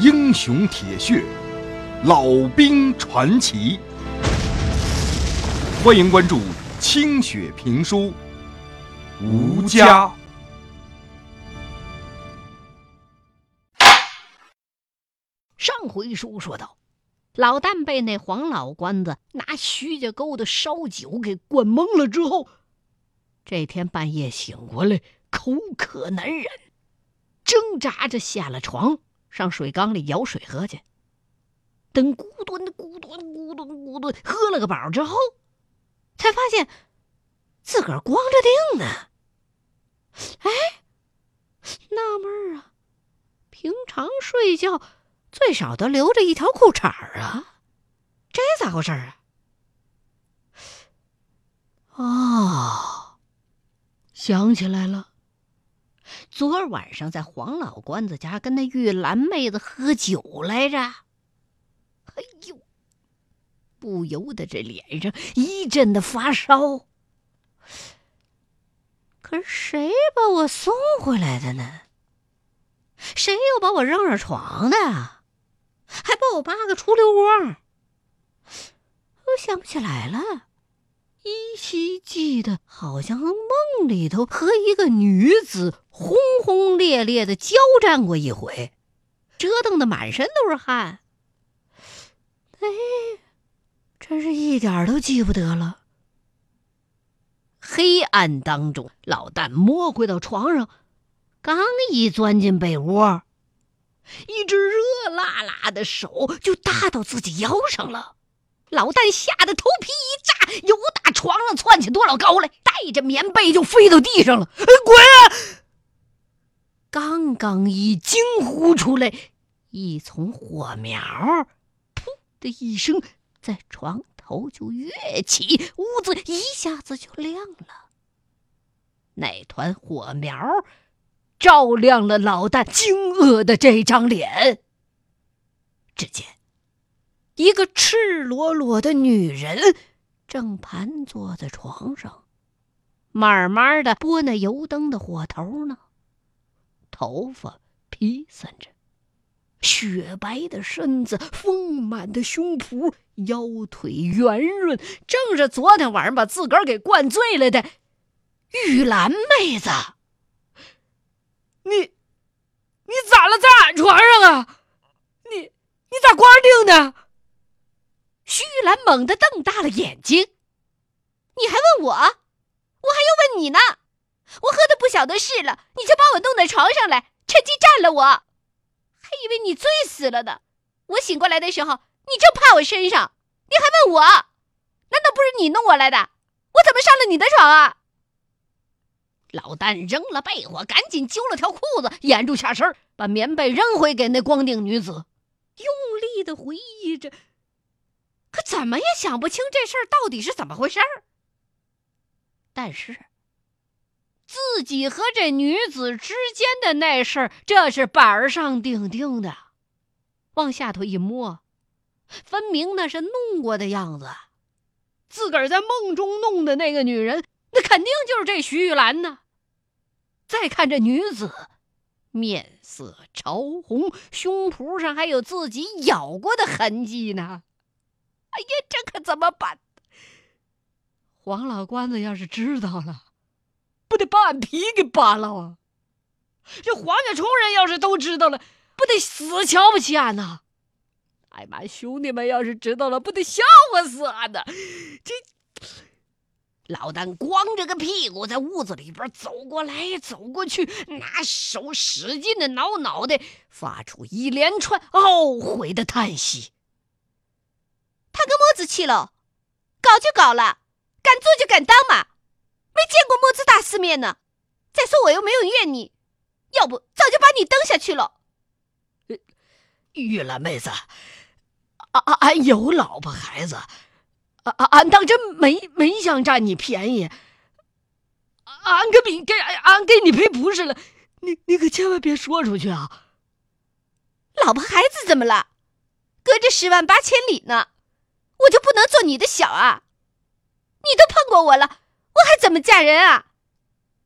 英雄铁血，老兵传奇。欢迎关注清雪评书，吴家。上回书说到，老旦被那黄老官子拿徐家沟的烧酒给灌懵了之后，这天半夜醒过来，口渴难忍，挣扎着下了床，上水缸里舀水喝去。等咕咚咕咚咕咚咕咚喝了个饱之后，才发现自个儿光着腚呢。哎，纳闷啊，平常睡觉最少都留着一条裤衩啊，这咋回事啊？哦，想起来了，昨儿晚上在黄老官子家跟那玉兰妹子喝酒来着。哎呦，不由得这脸上一阵的发烧。可是谁把我送回来的呢？谁又把我扔上床的？还把我扒个出溜光？我想不起来了，依稀记得好像梦里头和一个女子轰轰烈烈的交战过一回，折腾的满身都是汗。哎，真是一点都记不得了。黑暗当中，老旦摸回到床上，刚一钻进被窝，一只热辣辣的手就搭到自己腰上了。老旦吓得头皮一炸，由打床上窜起多老高来，带着棉被就飞到地上了。哎滚！刚刚一惊呼出来，一丛火苗，噗的一声，在床。头就跃起，屋子一下子就亮了。那团火苗照亮了老旦惊愕的这张脸。只见一个赤裸裸的女人正盘坐在床上，慢慢的拨那油灯的火头呢，头发披散着。雪白的身子，丰满的胸脯，腰腿圆润，正是昨天晚上把自个儿给灌醉了的玉兰妹子。你，你咋了，在俺床上啊？你，你咋光腚的？徐玉兰猛地瞪大了眼睛：“你还问我？我还要问你呢！我喝的不晓得事了，你就把我弄到床上来，趁机占了我。”还以为你醉死了呢！我醒过来的时候，你就趴我身上，你还问我？难道不是你弄我来的？我怎么上了你的床啊？老旦扔了被窝，赶紧揪了条裤子，掩住下身，把棉被扔回给那光腚女子，用力的回忆着，可怎么也想不清这事儿到底是怎么回事儿。但是。自己和这女子之间的那事儿，这是板上钉钉的。往下头一摸，分明那是弄过的样子。自个儿在梦中弄的那个女人，那肯定就是这徐玉兰呢。再看这女子，面色潮红，胸脯上还有自己咬过的痕迹呢。哎呀，这可怎么办？黄老官子要是知道了。不得把俺皮给扒了啊！这黄家虫人要是都知道了，不得死瞧不起俺呐！哎妈，兄弟们要是知道了，不得笑话死俺呐！这老旦光着个屁股在屋子里边走过来走过去，拿手使劲的挠脑袋，发出一连串懊悔的叹息。他跟墨子去了，搞就搞了，敢做就敢当嘛！过墨子大世面呢，再说我又没有怨你，要不早就把你蹬下去了。玉兰妹子，俺俺俺有老婆孩子，俺俺俺当真没没想占你便宜，俺给你给俺给你赔不是了，你你可千万别说出去啊！老婆孩子怎么了？隔着十万八千里呢，我就不能做你的小啊？你都碰过我了。我还怎么嫁人啊？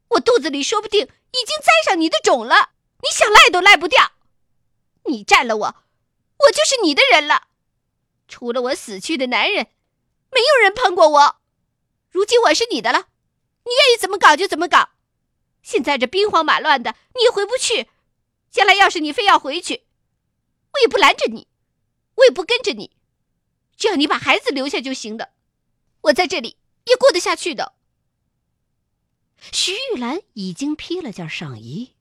我肚子里说不定已经栽上你的种了，你想赖都赖不掉。你占了我，我就是你的人了。除了我死去的男人，没有人碰过我。如今我是你的了，你愿意怎么搞就怎么搞。现在这兵荒马乱的，你也回不去。将来要是你非要回去，我也不拦着你，我也不跟着你，只要你把孩子留下就行的。我在这里也过得下去的。徐玉兰已经披了件上衣，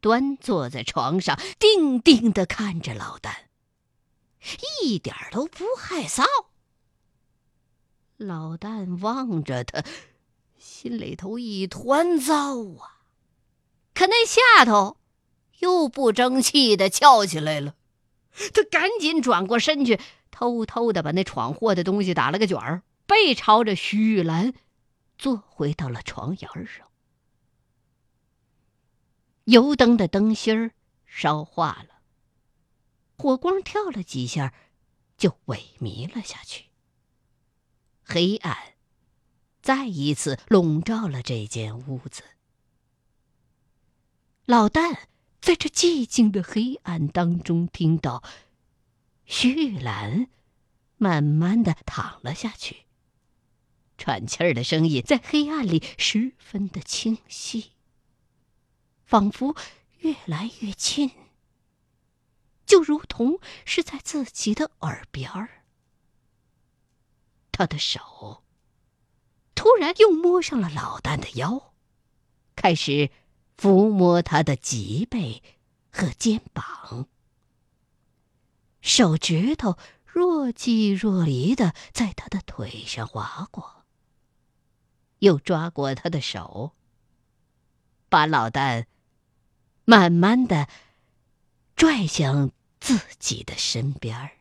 端坐在床上，定定的看着老旦，一点都不害臊。老旦望着他，心里头一团糟啊！可那下头又不争气的翘起来了，他赶紧转过身去，偷偷的把那闯祸的东西打了个卷儿，背朝着徐玉兰。坐回到了床沿上，油灯的灯芯儿烧化了，火光跳了几下，就萎靡了下去。黑暗再一次笼罩了这间屋子。老旦在这寂静的黑暗当中听到徐玉兰慢慢的躺了下去。喘气儿的声音在黑暗里十分的清晰，仿佛越来越近，就如同是在自己的耳边儿。他的手突然又摸上了老旦的腰，开始抚摸他的脊背和肩膀，手指头若即若离的在他的腿上划过。又抓过他的手，把老旦慢慢的拽向自己的身边儿。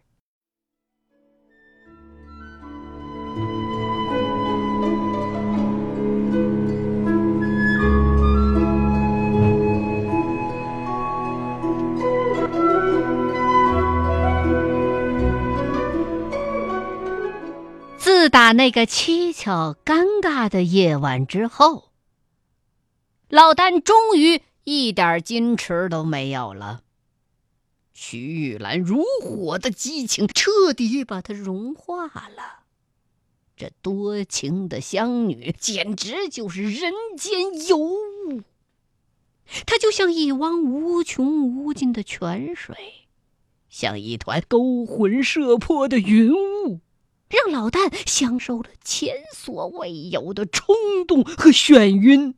自打那个蹊跷、尴尬的夜晚之后，老丹终于一点矜持都没有了。徐玉兰如火的激情彻底把他融化了。这多情的乡女简直就是人间尤物，她就像一汪无穷无尽的泉水，像一团勾魂摄魄的云雾。让老旦享受了前所未有的冲动和眩晕，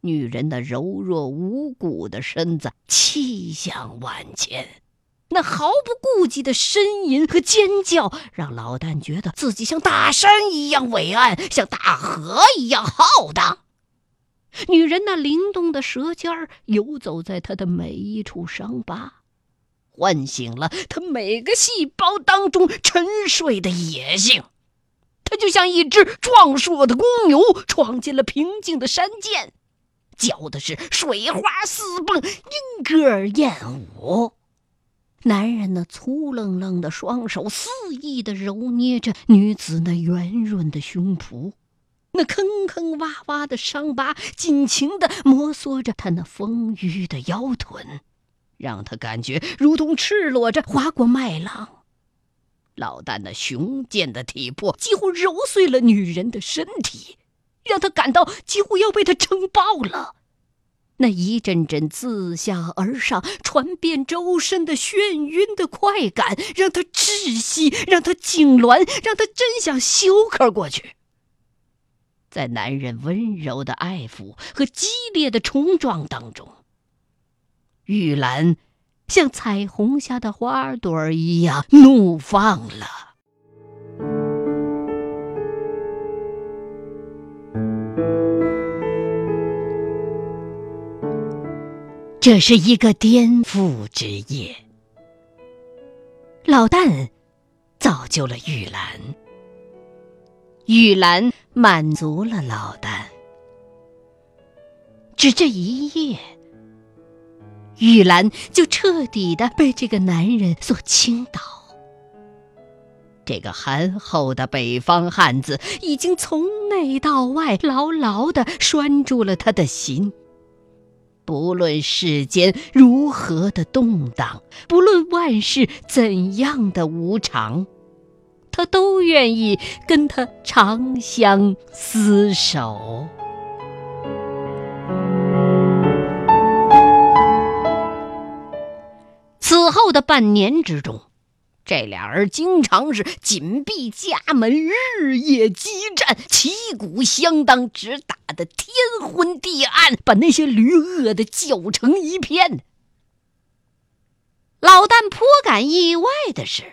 女人那柔弱无骨的身子，气象万千，那毫不顾忌的呻吟和尖叫，让老旦觉得自己像大山一样伟岸，像大河一样浩荡。女人那灵动的舌尖游走在他的每一处伤疤。唤醒了他每个细胞当中沉睡的野性，他就像一只壮硕的公牛闯进了平静的山涧，叫的是水花四迸，莺歌燕舞。男人那粗愣愣的双手肆意的揉捏着女子那圆润的胸脯，那坑坑洼洼的伤疤尽情的摩挲着她那丰腴的腰臀。让他感觉如同赤裸着划过麦浪，老旦那雄健的体魄几乎揉碎了女人的身体，让他感到几乎要被他撑爆了。那一阵阵自下而上传遍周身的眩晕的快感，让他窒息，让他痉挛，让他真想休克过去。在男人温柔的爱抚和激烈的冲撞当中。玉兰像彩虹下的花朵一样怒放了。这是一个颠覆之夜。老旦造就了玉兰，玉兰满足了老旦。只这一夜。玉兰就彻底的被这个男人所倾倒。这个憨厚的北方汉子已经从内到外牢牢的拴住了他的心，不论世间如何的动荡，不论万事怎样的无常，他都愿意跟他长相厮守。后的半年之中，这俩人经常是紧闭家门，日夜激战，旗鼓相当，直打得天昏地暗，把那些驴饿得叫成一片。老旦颇感意外的是，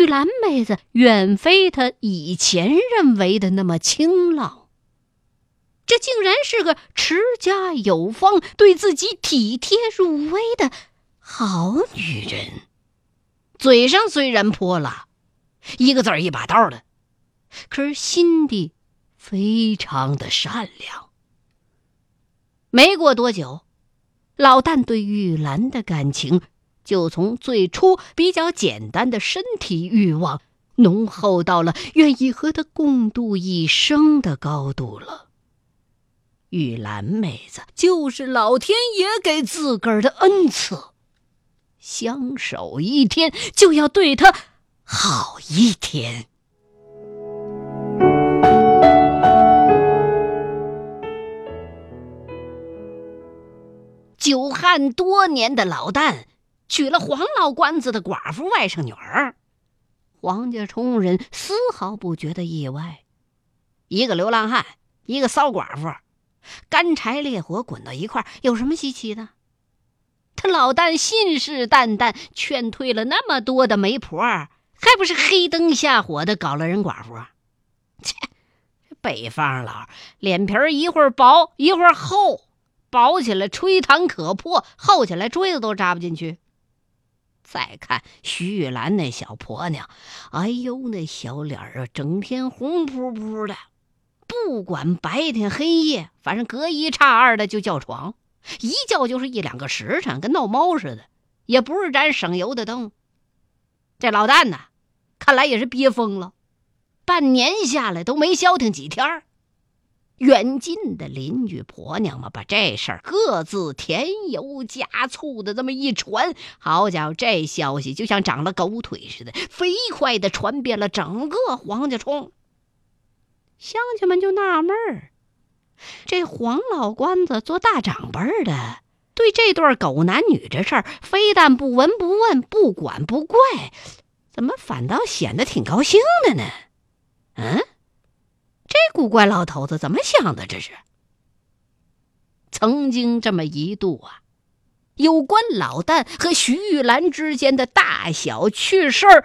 玉兰妹子远非他以前认为的那么清朗，这竟然是个持家有方、对自己体贴入微的。好女人，嘴上虽然泼辣，一个字儿一把刀的，可是心地非常的善良。没过多久，老旦对玉兰的感情就从最初比较简单的身体欲望，浓厚到了愿意和他共度一生的高度了。玉兰妹子就是老天爷给自个儿的恩赐。相守一天，就要对他好一天。久旱多年的老旦娶了黄老官子的寡妇外甥女儿，黄家冲人丝毫不觉得意外。一个流浪汉，一个骚寡妇，干柴烈火滚到一块有什么稀奇的？他老旦信誓旦旦劝退了那么多的媒婆，还不是黑灯瞎火的搞了人寡妇？切，北方佬脸皮一会儿薄一会儿厚，薄起来吹弹可破，厚起来锥子都扎不进去。再看徐玉兰那小婆娘，哎呦，那小脸啊，整天红扑扑的，不管白天黑夜，反正隔一差二的就叫床。一叫就是一两个时辰，跟闹猫似的，也不是盏省油的灯。这老旦呢，看来也是憋疯了，半年下来都没消停几天远近的邻居婆娘们把这事儿各自添油加醋的这么一传，好家伙，这消息就像长了狗腿似的，飞快的传遍了整个黄家冲。乡亲们就纳闷儿。这黄老官子做大长辈的，对这对狗男女这事儿，非但不闻不问、不管不怪，怎么反倒显得挺高兴的呢？嗯，这古怪老头子怎么想的？这是曾经这么一度啊，有关老旦和徐玉兰之间的大小趣事儿，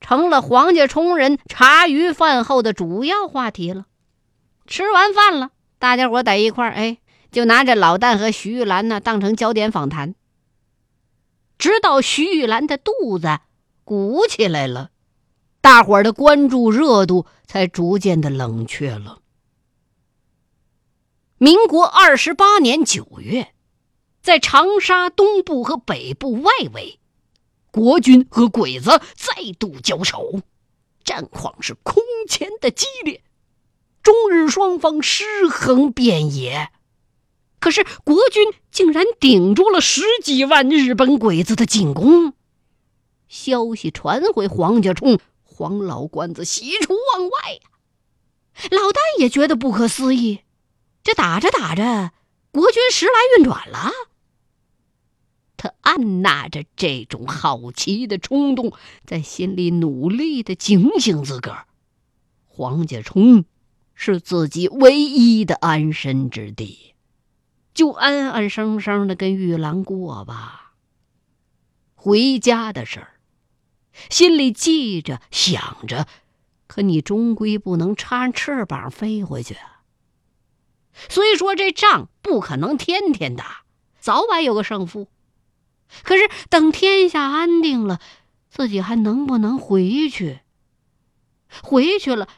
成了黄家冲人茶余饭后的主要话题了。吃完饭了。大家伙在一块儿，哎，就拿着老旦和徐玉兰呢当成焦点访谈，直到徐玉兰的肚子鼓起来了，大伙儿的关注热度才逐渐的冷却了。民国二十八年九月，在长沙东部和北部外围，国军和鬼子再度交手，战况是空前的激烈。中日双方尸横遍野，可是国军竟然顶住了十几万日本鬼子的进攻。消息传回黄家冲，黄老官子喜出望外呀。老旦也觉得不可思议，这打着打着，国军时来运转了。他按捺着这种好奇的冲动，在心里努力的警醒自个儿。黄家冲。是自己唯一的安身之地，就安安生生的跟玉兰过吧。回家的事儿，心里记着想着，可你终归不能插翅膀飞回去啊。虽说这仗不可能天天打，早晚有个胜负，可是等天下安定了，自己还能不能回去？回去了，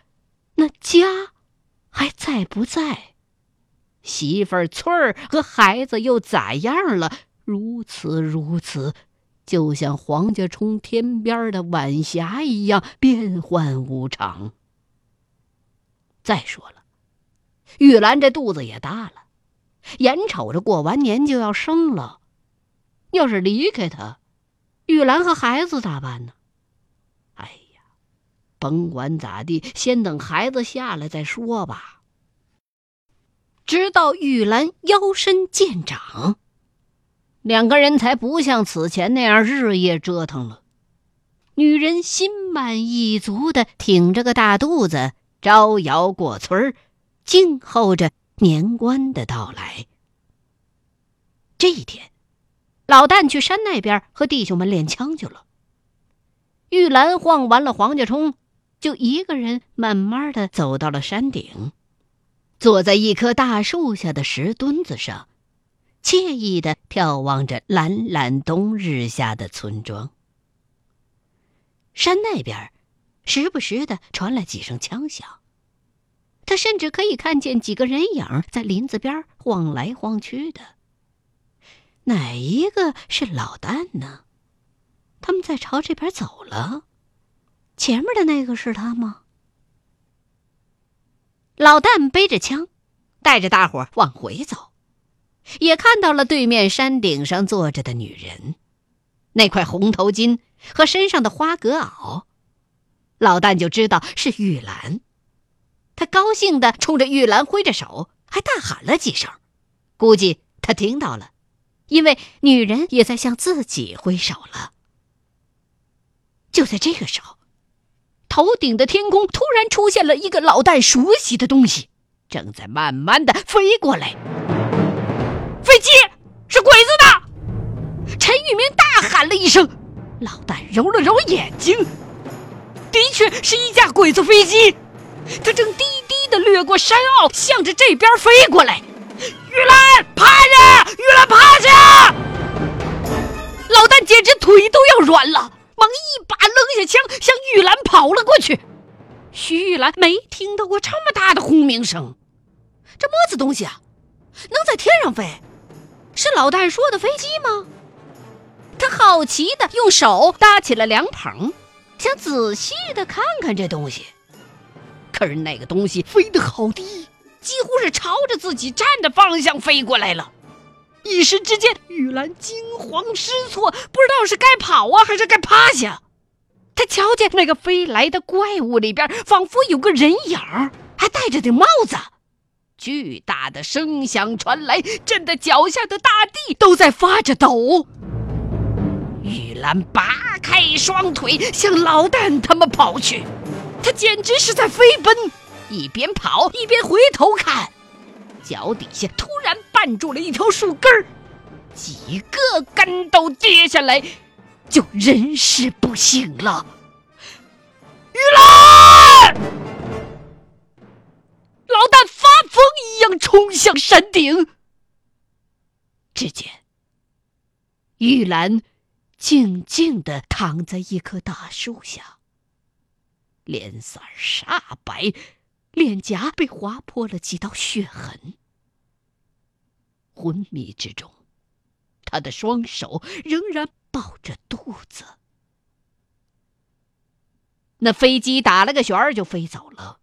那家。还在不在？媳妇儿翠儿和孩子又咋样了？如此如此，就像黄家冲天边的晚霞一样变幻无常。再说了，玉兰这肚子也大了，眼瞅着过完年就要生了，要是离开他，玉兰和孩子咋办呢？甭管咋地，先等孩子下来再说吧。直到玉兰腰身渐长，两个人才不像此前那样日夜折腾了。女人心满意足的挺着个大肚子，招摇过村儿，静候着年关的到来。这一天，老旦去山那边和弟兄们练枪去了。玉兰晃完了黄家冲，就一个人慢慢的走到了山顶。坐在一棵大树下的石墩子上，惬意的眺望着懒懒冬日下的村庄。山那边，时不时的传来几声枪响。他甚至可以看见几个人影在林子边晃来晃去的。哪一个是老旦呢？他们在朝这边走了。前面的那个是他吗？老旦背着枪，带着大伙往回走，也看到了对面山顶上坐着的女人，那块红头巾和身上的花格袄，老旦就知道是玉兰。他高兴的冲着玉兰挥着手，还大喊了几声，估计他听到了，因为女人也在向自己挥手了。就在这个时候。头顶的天空突然出现了一个老旦熟悉的东西，正在慢慢的飞过来。飞机是鬼子的！陈玉明大喊了一声。老旦揉了揉眼睛，的确是一架鬼子飞机，它正低低的掠过山坳，向着这边飞过来。玉兰，趴下！玉兰，趴下！老旦简直腿都要软了。忙一把扔下枪，向玉兰跑了过去。徐玉兰没听到过这么大的轰鸣声，这么子东西啊，能在天上飞？是老旦说的飞机吗？他好奇的用手搭起了凉棚，想仔细的看看这东西。可是那个东西飞得好低，几乎是朝着自己站的方向飞过来了。一时之间，玉兰惊慌失措，不知道是该跑啊，还是该趴下。他瞧见那个飞来的怪物里边，仿佛有个人影儿，还戴着顶帽子。巨大的声响传来，震得脚下的大地都在发着抖。玉兰拔开双腿，向老旦他们跑去。他简直是在飞奔，一边跑一边回头看。脚底下突然绊住了一条树根儿，几个跟斗跌下来，就人事不省了。玉兰，老旦发疯一样冲向山顶。只见玉兰静静的躺在一棵大树下，脸色煞白。脸颊被划破了几道血痕，昏迷之中，他的双手仍然抱着肚子。那飞机打了个旋儿就飞走了，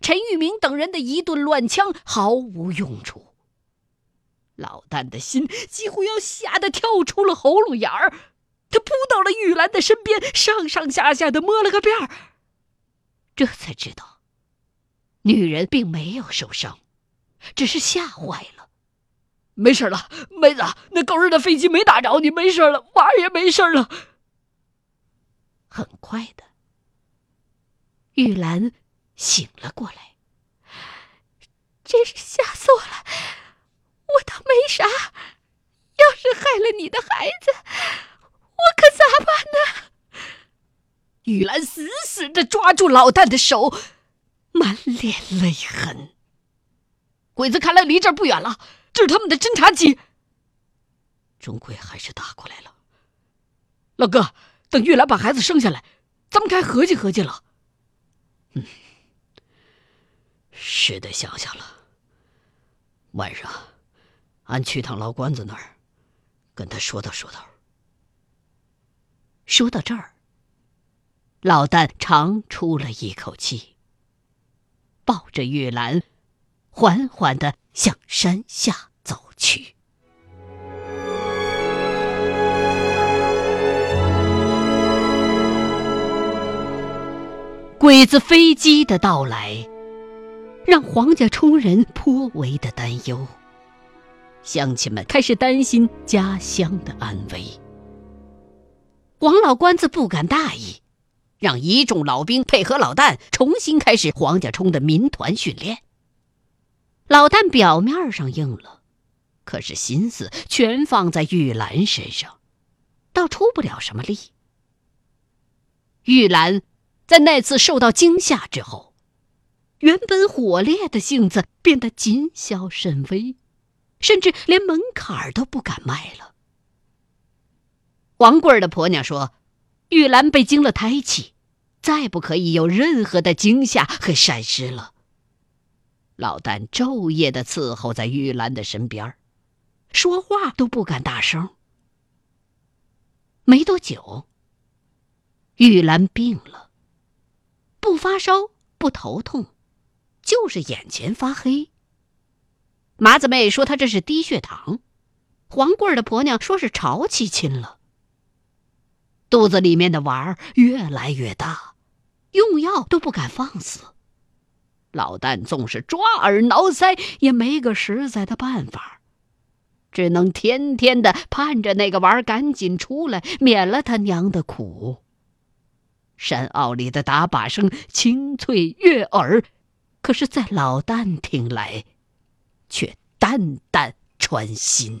陈玉明等人的一顿乱枪毫无用处。老旦的心几乎要吓得跳出了喉咙眼儿，他扑到了玉兰的身边，上上下下的摸了个遍儿，这才知道。女人并没有受伤，只是吓坏了。没事了，妹子，那狗日的飞机没打着你，没事了，娃也没事了。很快的，玉兰醒了过来。真是吓死我了！我倒没啥，要是害了你的孩子，我可咋办呢？玉兰死死的抓住老旦的手。满脸泪痕。鬼子看来离这儿不远了，这是他们的侦察机。终归还是打过来了。老哥，等玉兰把孩子生下来，咱们该合计合计了。嗯，是得想想了。晚上，俺去趟老关子那儿，跟他说道说道。说到这儿，老旦长出了一口气。抱着玉兰，缓缓地向山下走去。鬼子飞机的到来，让黄家冲人颇为的担忧。乡亲们开始担心家乡的安危。王老官子不敢大意，让一众老兵配合老旦重新开始黄家冲的民团训练。老旦表面上应了，可是心思全放在玉兰身上，倒出不了什么力。玉兰。在那次受到惊吓之后，原本火烈的性子变得谨小慎微，甚至连门槛都不敢迈了。王贵儿的婆娘说：“玉兰被惊了胎气，再不可以有任何的惊吓和闪失了。”老旦昼夜的伺候在玉兰的身边，说话都不敢大声。没多久，玉兰病了。不发烧，不头痛，就是眼前发黑。麻子妹说她这是低血糖，黄贵儿的婆娘说是潮气侵了。肚子里面的娃儿越来越大，用药都不敢放肆。老旦纵是抓耳挠腮，也没个实在的办法，只能天天的盼着那个娃儿赶紧出来，免了他娘的苦。山坳里的打靶声清脆悦耳，可是，在老旦听来，却淡淡穿心。